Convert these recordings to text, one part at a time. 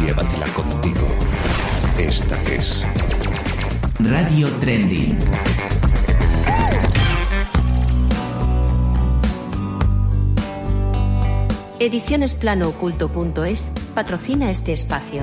llévatela contigo. Esta es Radio Trending. Edicionesplanooculto.es patrocina este espacio.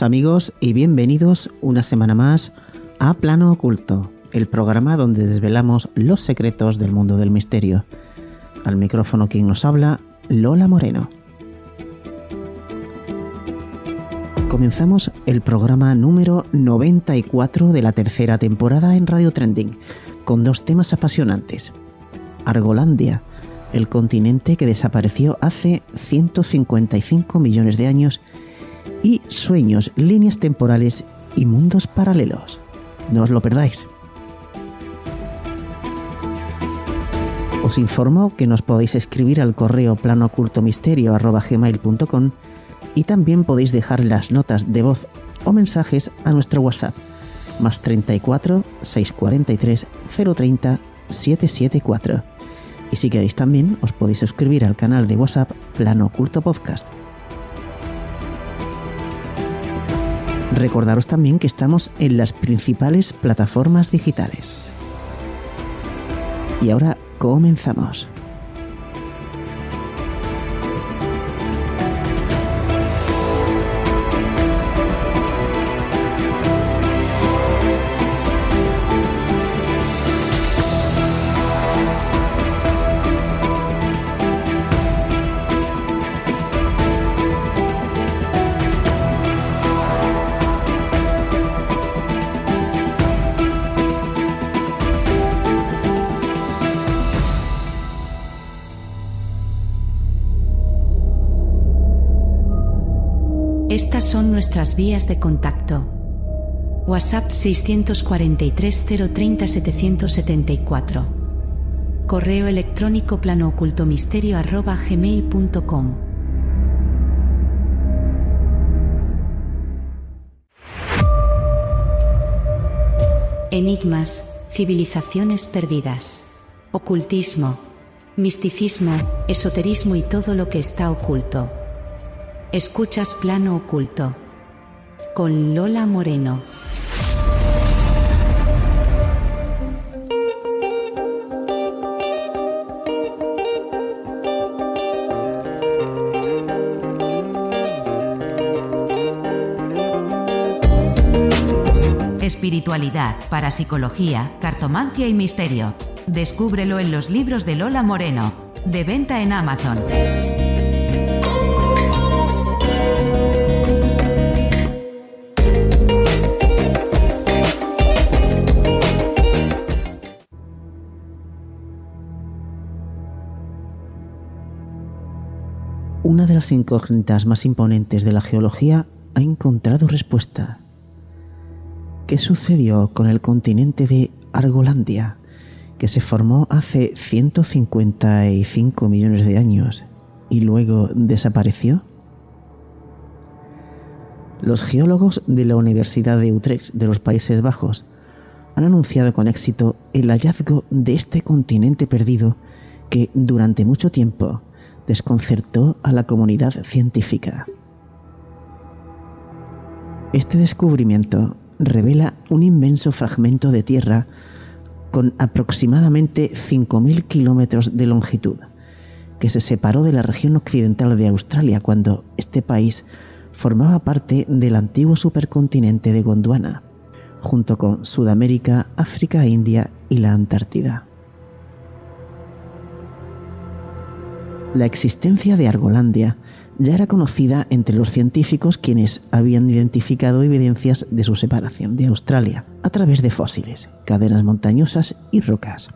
Amigos y bienvenidos una semana más a Plano Oculto, el programa donde desvelamos los secretos del mundo del misterio. Al micrófono quien nos habla, Lola Moreno. Comenzamos el programa número 94 de la tercera temporada en Radio Trending, con dos temas apasionantes. Argolandia, el continente que desapareció hace 155 millones de años, y sueños, líneas temporales y mundos paralelos. No os lo perdáis. Os informo que nos podéis escribir al correo planoocultomisterio.com y también podéis dejar las notas de voz o mensajes a nuestro WhatsApp más 34 643 030 774. Y si queréis también os podéis suscribir al canal de WhatsApp Plano Oculto Podcast. Recordaros también que estamos en las principales plataformas digitales. Y ahora comenzamos. Nuestras vías de contacto. WhatsApp 643 030 774. Correo electrónico planoocultomisterio arroba gmail.com. Enigmas, civilizaciones perdidas, ocultismo, misticismo, esoterismo y todo lo que está oculto. Escuchas Plano Oculto. Con Lola Moreno. Espiritualidad, parapsicología, cartomancia y misterio. Descúbrelo en los libros de Lola Moreno. De venta en Amazon. Las incógnitas más imponentes de la geología ha encontrado respuesta. ¿Qué sucedió con el continente de Argolandia, que se formó hace 155 millones de años y luego desapareció? Los geólogos de la Universidad de Utrecht de los Países Bajos han anunciado con éxito el hallazgo de este continente perdido que durante mucho tiempo desconcertó a la comunidad científica. Este descubrimiento revela un inmenso fragmento de tierra con aproximadamente 5.000 kilómetros de longitud, que se separó de la región occidental de Australia cuando este país formaba parte del antiguo supercontinente de Gondwana, junto con Sudamérica, África, India y la Antártida. La existencia de Argolandia ya era conocida entre los científicos quienes habían identificado evidencias de su separación de Australia a través de fósiles, cadenas montañosas y rocas,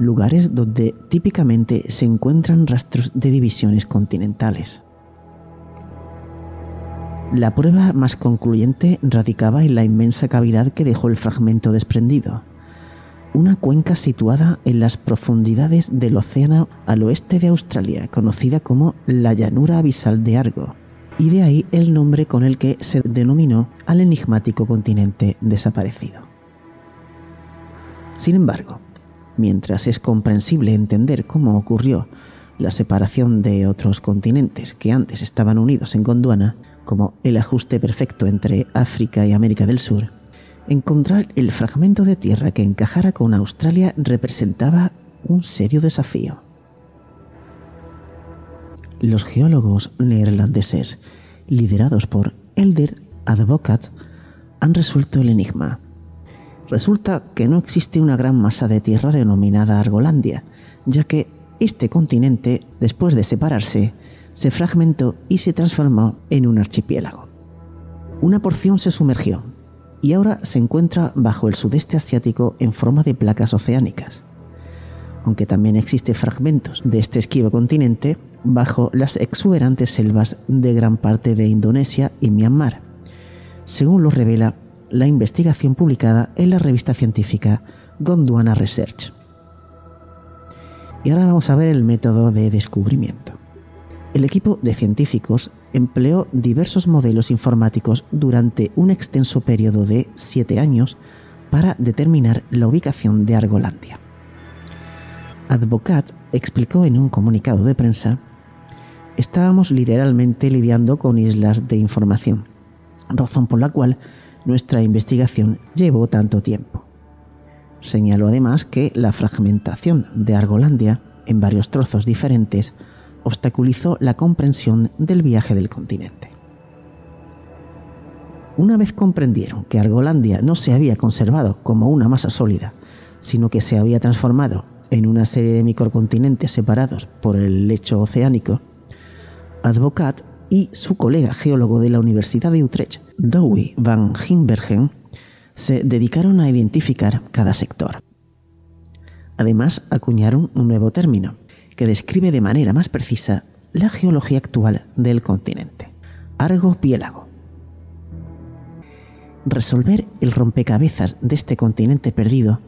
lugares donde típicamente se encuentran rastros de divisiones continentales. La prueba más concluyente radicaba en la inmensa cavidad que dejó el fragmento desprendido, una cuenca situada en las profundidades del océano al oeste de Australia, conocida como la llanura abisal de Argo, y de ahí el nombre con el que se denominó al enigmático continente desaparecido. Sin embargo, mientras es comprensible entender cómo ocurrió la separación de otros continentes que antes estaban unidos en Gondwana, como el ajuste perfecto entre África y América del Sur, encontrar el fragmento de tierra que encajara con Australia representaba un serio desafío. Los geólogos neerlandeses, liderados por Elder Advocat, han resuelto el enigma. Resulta que no existe una gran masa de tierra denominada Argolandia, ya que este continente, después de separarse, se fragmentó y se transformó en un archipiélago. Una porción se sumergió, y ahora se encuentra bajo el sudeste asiático en forma de placas oceánicas, aunque también existen fragmentos de este esquivo continente bajo las exuberantes selvas de gran parte de Indonesia y Myanmar, según lo revela la investigación publicada en la revista científica Gondwana Research. Y ahora vamos a ver el método de descubrimiento. El equipo de científicos empleó diversos modelos informáticos durante un extenso periodo de siete años para determinar la ubicación de Argolandia. Advocat explicó en un comunicado de prensa, estábamos literalmente lidiando con islas de información, razón por la cual nuestra investigación llevó tanto tiempo. Señaló además que la fragmentación de Argolandia en varios trozos diferentes obstaculizó la comprensión del viaje del continente. Una vez comprendieron que Argolandia no se había conservado como una masa sólida, sino que se había transformado en una serie de microcontinentes separados por el lecho oceánico, Advocat y su colega geólogo de la Universidad de Utrecht, Douwe van Gimbergen, se dedicaron a identificar cada sector. Además, acuñaron un nuevo término, que describe de manera más precisa la geología actual del continente. Argo-Piélago. Resolver el rompecabezas de este continente perdido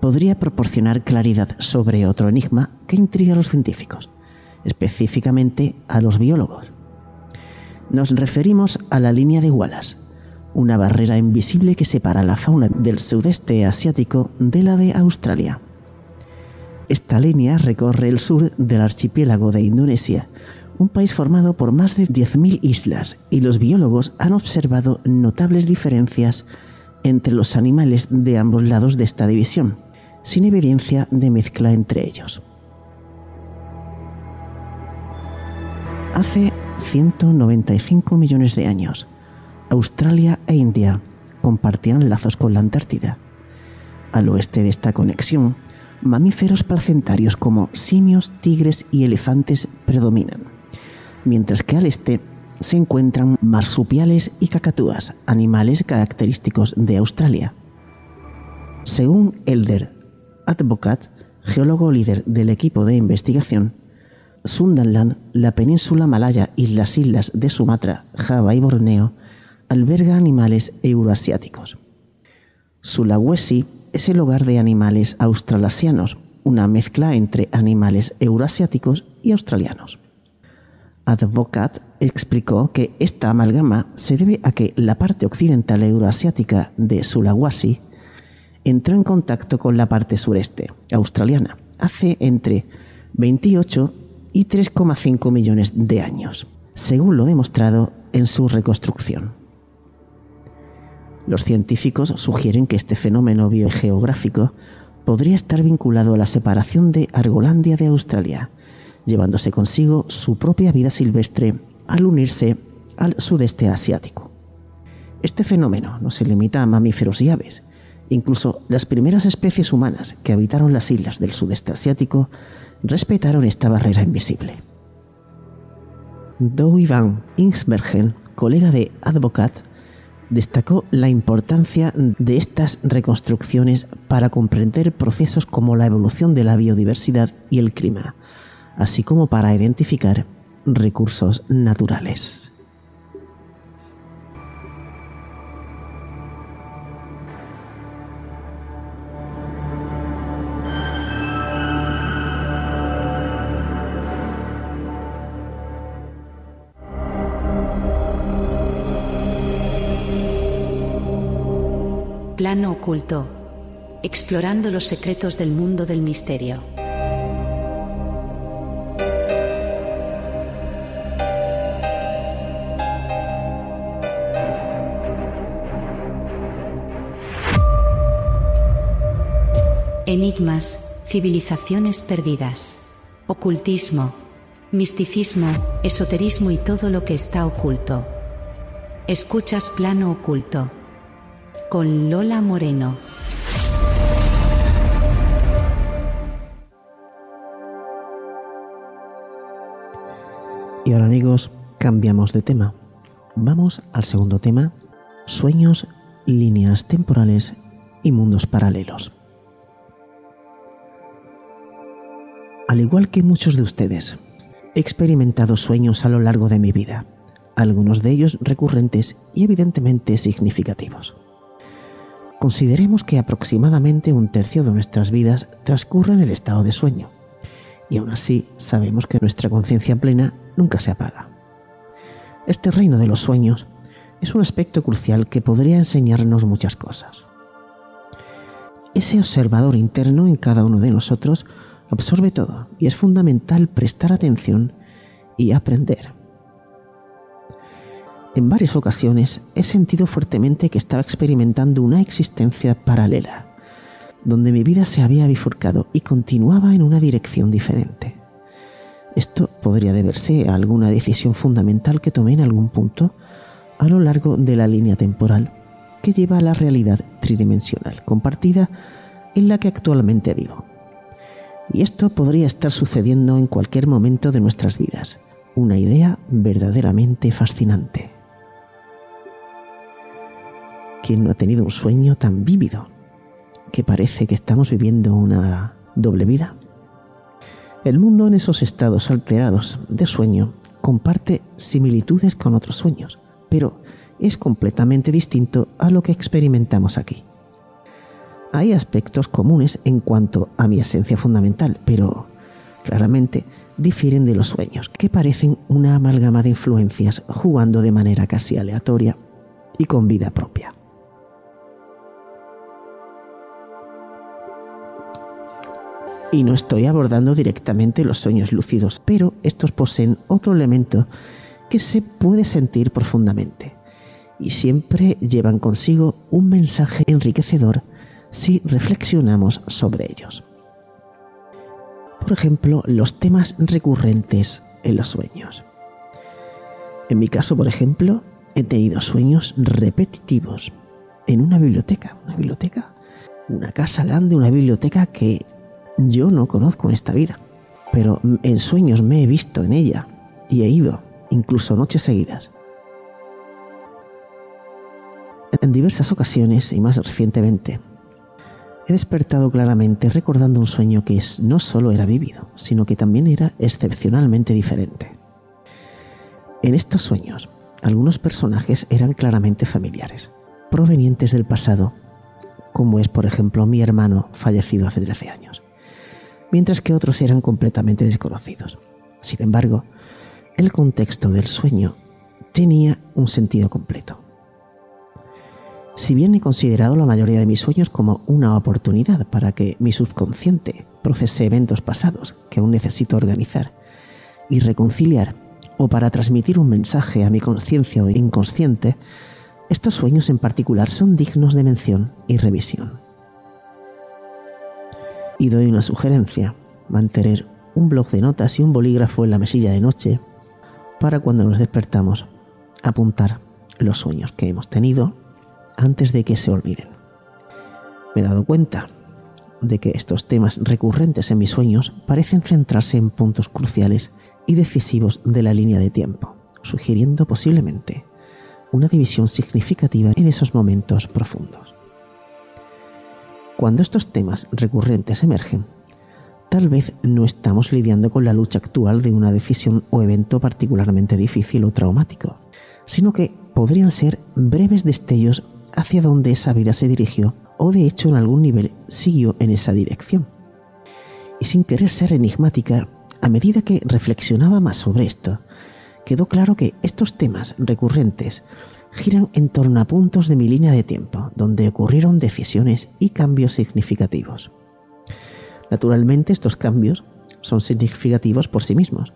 podría proporcionar claridad sobre otro enigma que intriga a los científicos, específicamente a los biólogos. Nos referimos a la línea de Wallace, una barrera invisible que separa la fauna del sudeste asiático de la de Australia. Esta línea recorre el sur del archipiélago de Indonesia, un país formado por más de 10.000 islas, y los biólogos han observado notables diferencias entre los animales de ambos lados de esta división, sin evidencia de mezcla entre ellos. Hace 195 millones de años, Australia e India compartían lazos con la Antártida. Al oeste de esta conexión mamíferos placentarios como simios, tigres y elefantes predominan, mientras que al este se encuentran marsupiales y cacatúas, animales característicos de Australia. Según Elder Advocat, geólogo líder del equipo de investigación, Sundaland, la península malaya y las islas de Sumatra, Java y Borneo alberga animales euroasiáticos. Sulawesi es el hogar de animales australasianos, una mezcla entre animales euroasiáticos y australianos. Advocat explicó que esta amalgama se debe a que la parte occidental euroasiática de Sulawesi entró en contacto con la parte sureste australiana hace entre 28 y 3,5 millones de años, según lo demostrado en su reconstrucción. Los científicos sugieren que este fenómeno biogeográfico podría estar vinculado a la separación de Argolandia de Australia, llevándose consigo su propia vida silvestre al unirse al sudeste asiático. Este fenómeno no se limita a mamíferos y aves. Incluso las primeras especies humanas que habitaron las islas del sudeste asiático respetaron esta barrera invisible. Douy van Insbergen, colega de Advocat, destacó la importancia de estas reconstrucciones para comprender procesos como la evolución de la biodiversidad y el clima, así como para identificar recursos naturales. Oculto, explorando los secretos del mundo del misterio. Enigmas, civilizaciones perdidas, ocultismo, misticismo, esoterismo y todo lo que está oculto. Escuchas Plano Oculto con Lola Moreno. Y ahora amigos, cambiamos de tema. Vamos al segundo tema, sueños, líneas temporales y mundos paralelos. Al igual que muchos de ustedes, he experimentado sueños a lo largo de mi vida, algunos de ellos recurrentes y evidentemente significativos. Consideremos que aproximadamente un tercio de nuestras vidas transcurre en el estado de sueño, y aún así sabemos que nuestra conciencia plena nunca se apaga. Este reino de los sueños es un aspecto crucial que podría enseñarnos muchas cosas. Ese observador interno en cada uno de nosotros absorbe todo y es fundamental prestar atención y aprender. En varias ocasiones he sentido fuertemente que estaba experimentando una existencia paralela, donde mi vida se había bifurcado y continuaba en una dirección diferente. Esto podría deberse a alguna decisión fundamental que tomé en algún punto a lo largo de la línea temporal que lleva a la realidad tridimensional compartida en la que actualmente vivo. Y esto podría estar sucediendo en cualquier momento de nuestras vidas. Una idea verdaderamente fascinante. ¿Quién no ha tenido un sueño tan vívido que parece que estamos viviendo una doble vida? El mundo en esos estados alterados de sueño comparte similitudes con otros sueños, pero es completamente distinto a lo que experimentamos aquí. Hay aspectos comunes en cuanto a mi esencia fundamental, pero claramente difieren de los sueños, que parecen una amalgama de influencias jugando de manera casi aleatoria y con vida propia. Y no estoy abordando directamente los sueños lúcidos, pero estos poseen otro elemento que se puede sentir profundamente y siempre llevan consigo un mensaje enriquecedor si reflexionamos sobre ellos. Por ejemplo, los temas recurrentes en los sueños. En mi caso, por ejemplo, he tenido sueños repetitivos en una biblioteca, una biblioteca, una casa grande, una biblioteca que yo no conozco esta vida, pero en sueños me he visto en ella y he ido, incluso noches seguidas. En diversas ocasiones y más recientemente, he despertado claramente recordando un sueño que no solo era vívido, sino que también era excepcionalmente diferente. En estos sueños, algunos personajes eran claramente familiares, provenientes del pasado, como es por ejemplo mi hermano fallecido hace 13 años mientras que otros eran completamente desconocidos. Sin embargo, el contexto del sueño tenía un sentido completo. Si bien he considerado la mayoría de mis sueños como una oportunidad para que mi subconsciente procese eventos pasados que aún necesito organizar y reconciliar, o para transmitir un mensaje a mi conciencia o inconsciente, estos sueños en particular son dignos de mención y revisión. Y doy una sugerencia, mantener un blog de notas y un bolígrafo en la mesilla de noche para cuando nos despertamos apuntar los sueños que hemos tenido antes de que se olviden. Me he dado cuenta de que estos temas recurrentes en mis sueños parecen centrarse en puntos cruciales y decisivos de la línea de tiempo, sugiriendo posiblemente una división significativa en esos momentos profundos. Cuando estos temas recurrentes emergen, tal vez no estamos lidiando con la lucha actual de una decisión o evento particularmente difícil o traumático, sino que podrían ser breves destellos hacia donde esa vida se dirigió o de hecho en algún nivel siguió en esa dirección. Y sin querer ser enigmática, a medida que reflexionaba más sobre esto, quedó claro que estos temas recurrentes giran en torno a puntos de mi línea de tiempo, donde ocurrieron decisiones y cambios significativos. Naturalmente estos cambios son significativos por sí mismos,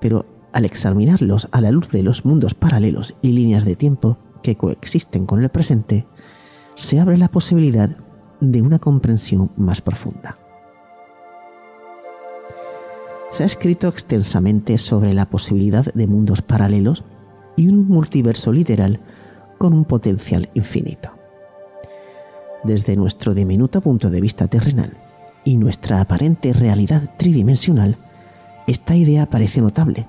pero al examinarlos a la luz de los mundos paralelos y líneas de tiempo que coexisten con el presente, se abre la posibilidad de una comprensión más profunda. Se ha escrito extensamente sobre la posibilidad de mundos paralelos y un multiverso literal con un potencial infinito. Desde nuestro diminuto punto de vista terrenal y nuestra aparente realidad tridimensional, esta idea parece notable.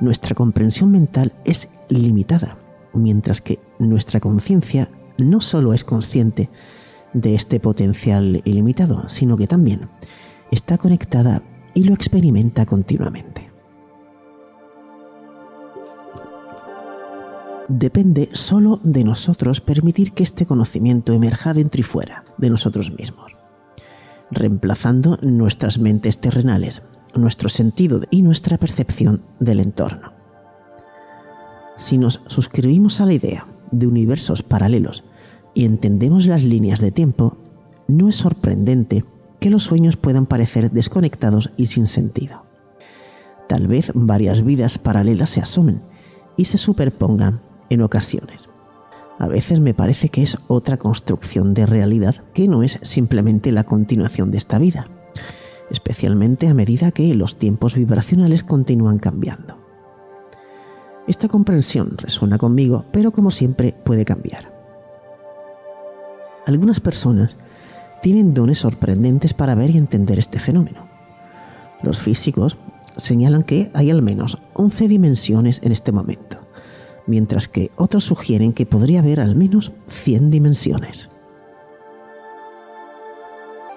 Nuestra comprensión mental es limitada, mientras que nuestra conciencia no solo es consciente de este potencial ilimitado, sino que también está conectada y lo experimenta continuamente. Depende solo de nosotros permitir que este conocimiento emerja dentro y fuera de nosotros mismos, reemplazando nuestras mentes terrenales, nuestro sentido y nuestra percepción del entorno. Si nos suscribimos a la idea de universos paralelos y entendemos las líneas de tiempo, no es sorprendente que los sueños puedan parecer desconectados y sin sentido. Tal vez varias vidas paralelas se asomen y se superpongan en ocasiones. A veces me parece que es otra construcción de realidad que no es simplemente la continuación de esta vida, especialmente a medida que los tiempos vibracionales continúan cambiando. Esta comprensión resuena conmigo, pero como siempre puede cambiar. Algunas personas tienen dones sorprendentes para ver y entender este fenómeno. Los físicos señalan que hay al menos 11 dimensiones en este momento, mientras que otros sugieren que podría haber al menos 100 dimensiones.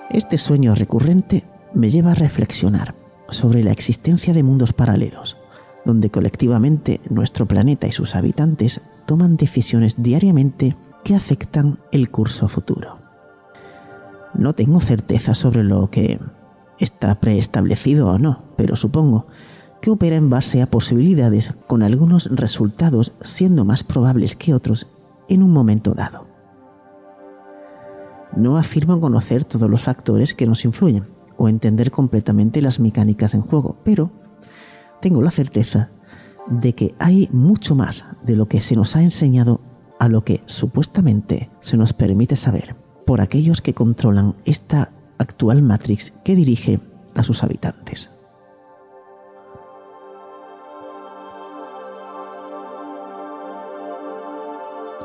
Este sueño recurrente me lleva a reflexionar sobre la existencia de mundos paralelos, donde colectivamente nuestro planeta y sus habitantes toman decisiones diariamente que afectan el curso futuro. No tengo certeza sobre lo que está preestablecido o no, pero supongo que opera en base a posibilidades con algunos resultados siendo más probables que otros en un momento dado. No afirmo conocer todos los factores que nos influyen o entender completamente las mecánicas en juego, pero tengo la certeza de que hay mucho más de lo que se nos ha enseñado a lo que supuestamente se nos permite saber por aquellos que controlan esta actual Matrix que dirige a sus habitantes.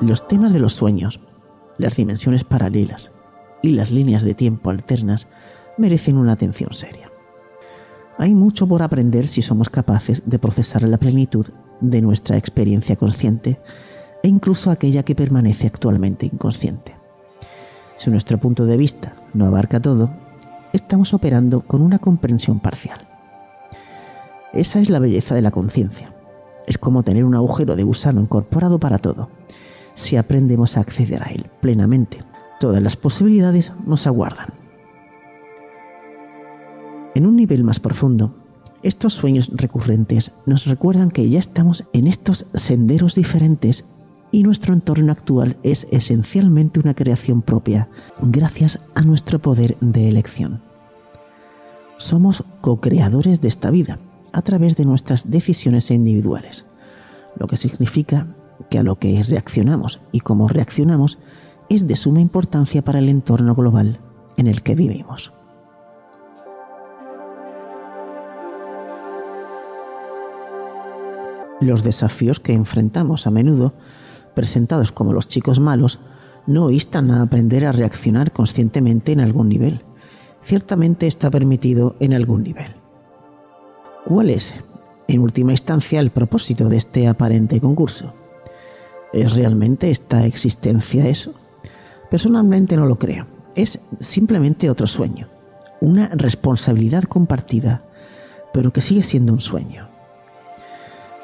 Los temas de los sueños, las dimensiones paralelas y las líneas de tiempo alternas merecen una atención seria. Hay mucho por aprender si somos capaces de procesar la plenitud de nuestra experiencia consciente e incluso aquella que permanece actualmente inconsciente. Si nuestro punto de vista no abarca todo, estamos operando con una comprensión parcial. Esa es la belleza de la conciencia. Es como tener un agujero de gusano incorporado para todo. Si aprendemos a acceder a él plenamente, todas las posibilidades nos aguardan. En un nivel más profundo, estos sueños recurrentes nos recuerdan que ya estamos en estos senderos diferentes y nuestro entorno actual es esencialmente una creación propia, gracias a nuestro poder de elección. Somos co-creadores de esta vida, a través de nuestras decisiones individuales, lo que significa que a lo que reaccionamos y cómo reaccionamos es de suma importancia para el entorno global en el que vivimos. Los desafíos que enfrentamos a menudo, presentados como los chicos malos, no instan a aprender a reaccionar conscientemente en algún nivel. Ciertamente está permitido en algún nivel. ¿Cuál es, en última instancia, el propósito de este aparente concurso? ¿Es realmente esta existencia eso? Personalmente no lo creo. Es simplemente otro sueño, una responsabilidad compartida, pero que sigue siendo un sueño.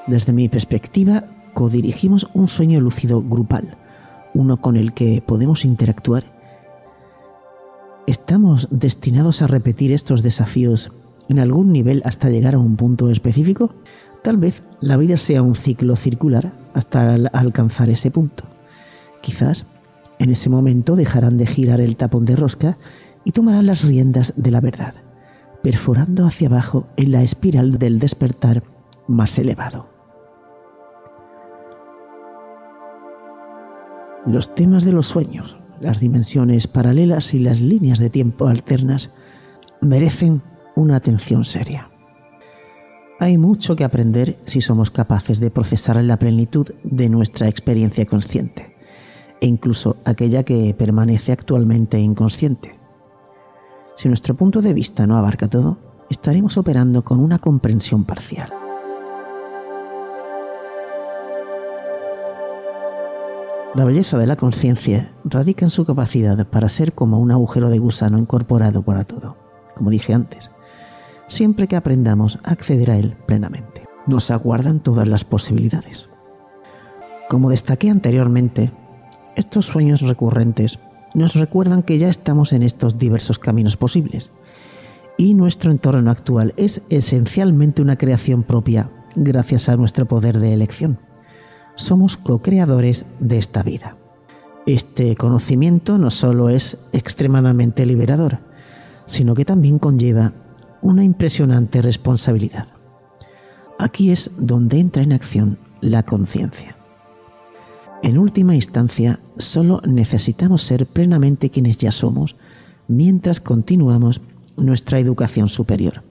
Desde mi perspectiva, codirigimos un sueño lúcido grupal, uno con el que podemos interactuar. ¿Estamos destinados a repetir estos desafíos en algún nivel hasta llegar a un punto específico? Tal vez la vida sea un ciclo circular hasta alcanzar ese punto. Quizás en ese momento dejarán de girar el tapón de rosca y tomarán las riendas de la verdad, perforando hacia abajo en la espiral del despertar más elevado. Los temas de los sueños, las dimensiones paralelas y las líneas de tiempo alternas merecen una atención seria. Hay mucho que aprender si somos capaces de procesar la plenitud de nuestra experiencia consciente, e incluso aquella que permanece actualmente inconsciente. Si nuestro punto de vista no abarca todo, estaremos operando con una comprensión parcial. La belleza de la conciencia radica en su capacidad para ser como un agujero de gusano incorporado por todo, como dije antes, siempre que aprendamos a acceder a él plenamente. Nos aguardan todas las posibilidades. Como destaqué anteriormente, estos sueños recurrentes nos recuerdan que ya estamos en estos diversos caminos posibles y nuestro entorno actual es esencialmente una creación propia gracias a nuestro poder de elección somos co-creadores de esta vida. Este conocimiento no solo es extremadamente liberador, sino que también conlleva una impresionante responsabilidad. Aquí es donde entra en acción la conciencia. En última instancia, solo necesitamos ser plenamente quienes ya somos mientras continuamos nuestra educación superior,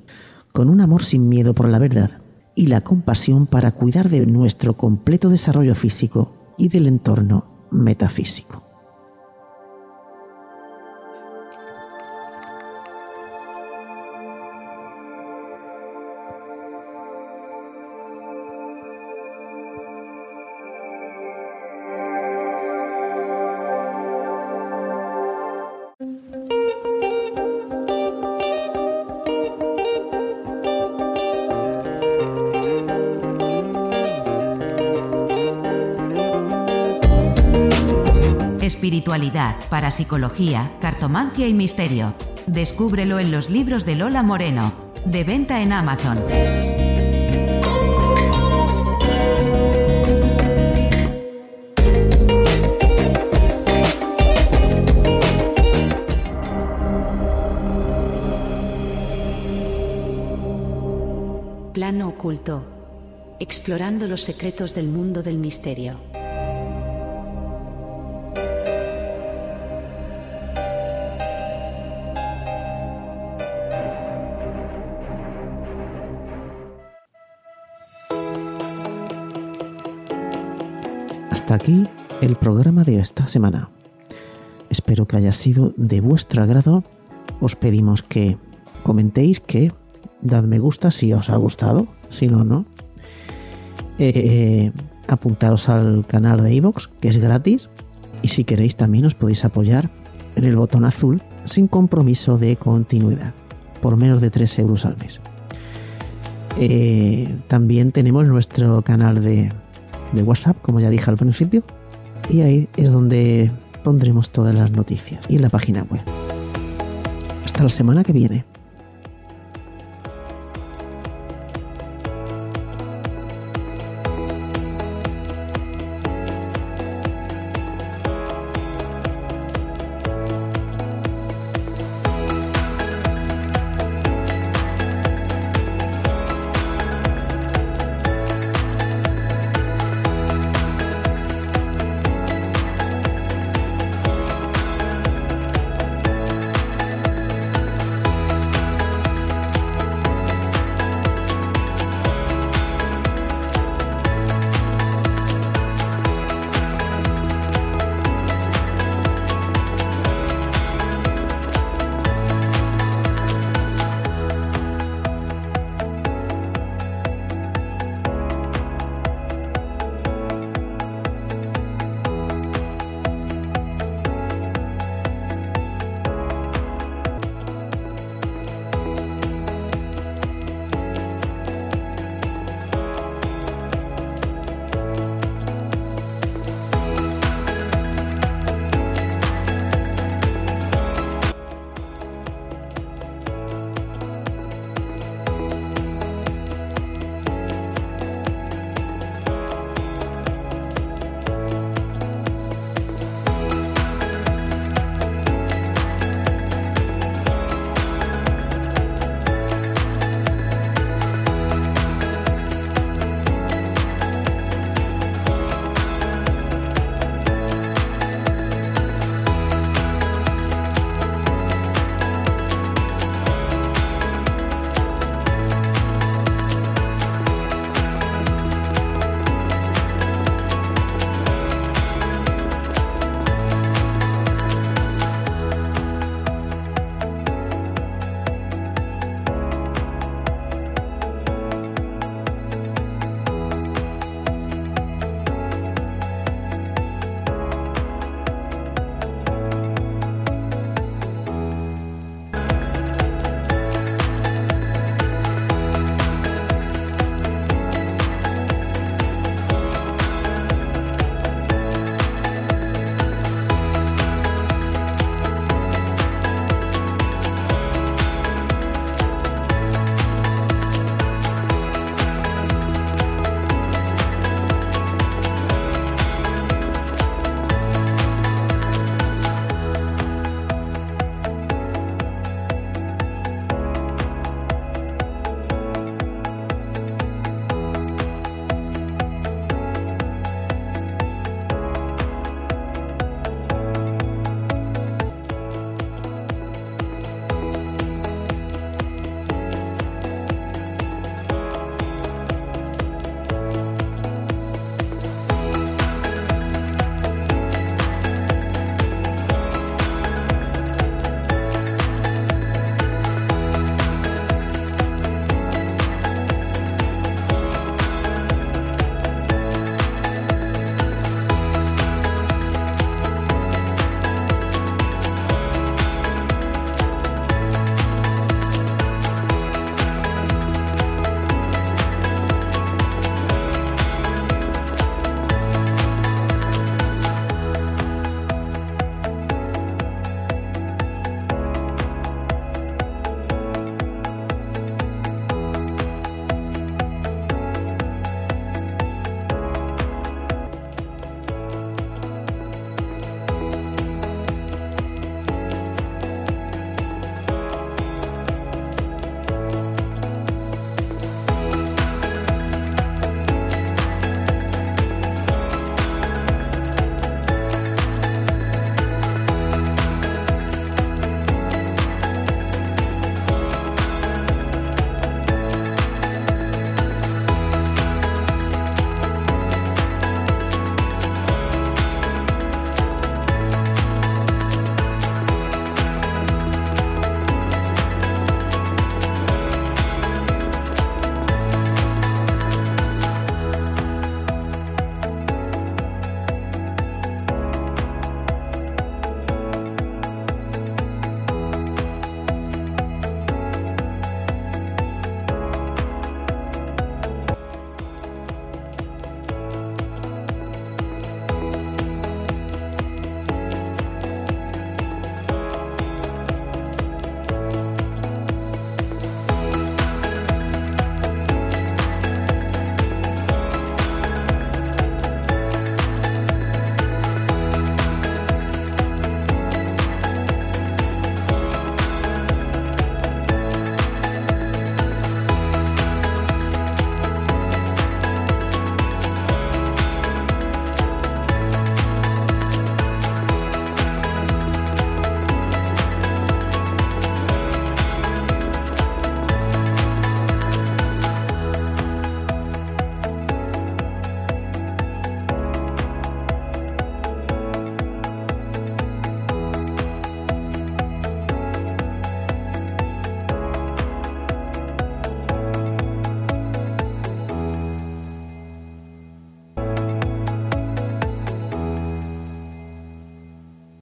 con un amor sin miedo por la verdad y la compasión para cuidar de nuestro completo desarrollo físico y del entorno metafísico. Espiritualidad, parapsicología, cartomancia y misterio. Descúbrelo en los libros de Lola Moreno, de venta en Amazon. Plano oculto. Explorando los secretos del mundo del misterio. Hasta aquí el programa de esta semana. Espero que haya sido de vuestro agrado. Os pedimos que comentéis que dad me gusta si os ha gustado, si no, no. Eh, apuntaros al canal de iVoox, que es gratis. Y si queréis también os podéis apoyar en el botón azul sin compromiso de continuidad, por menos de 3 euros al mes. Eh, también tenemos nuestro canal de de WhatsApp, como ya dije al principio, y ahí es donde pondremos todas las noticias y la página web. Hasta la semana que viene.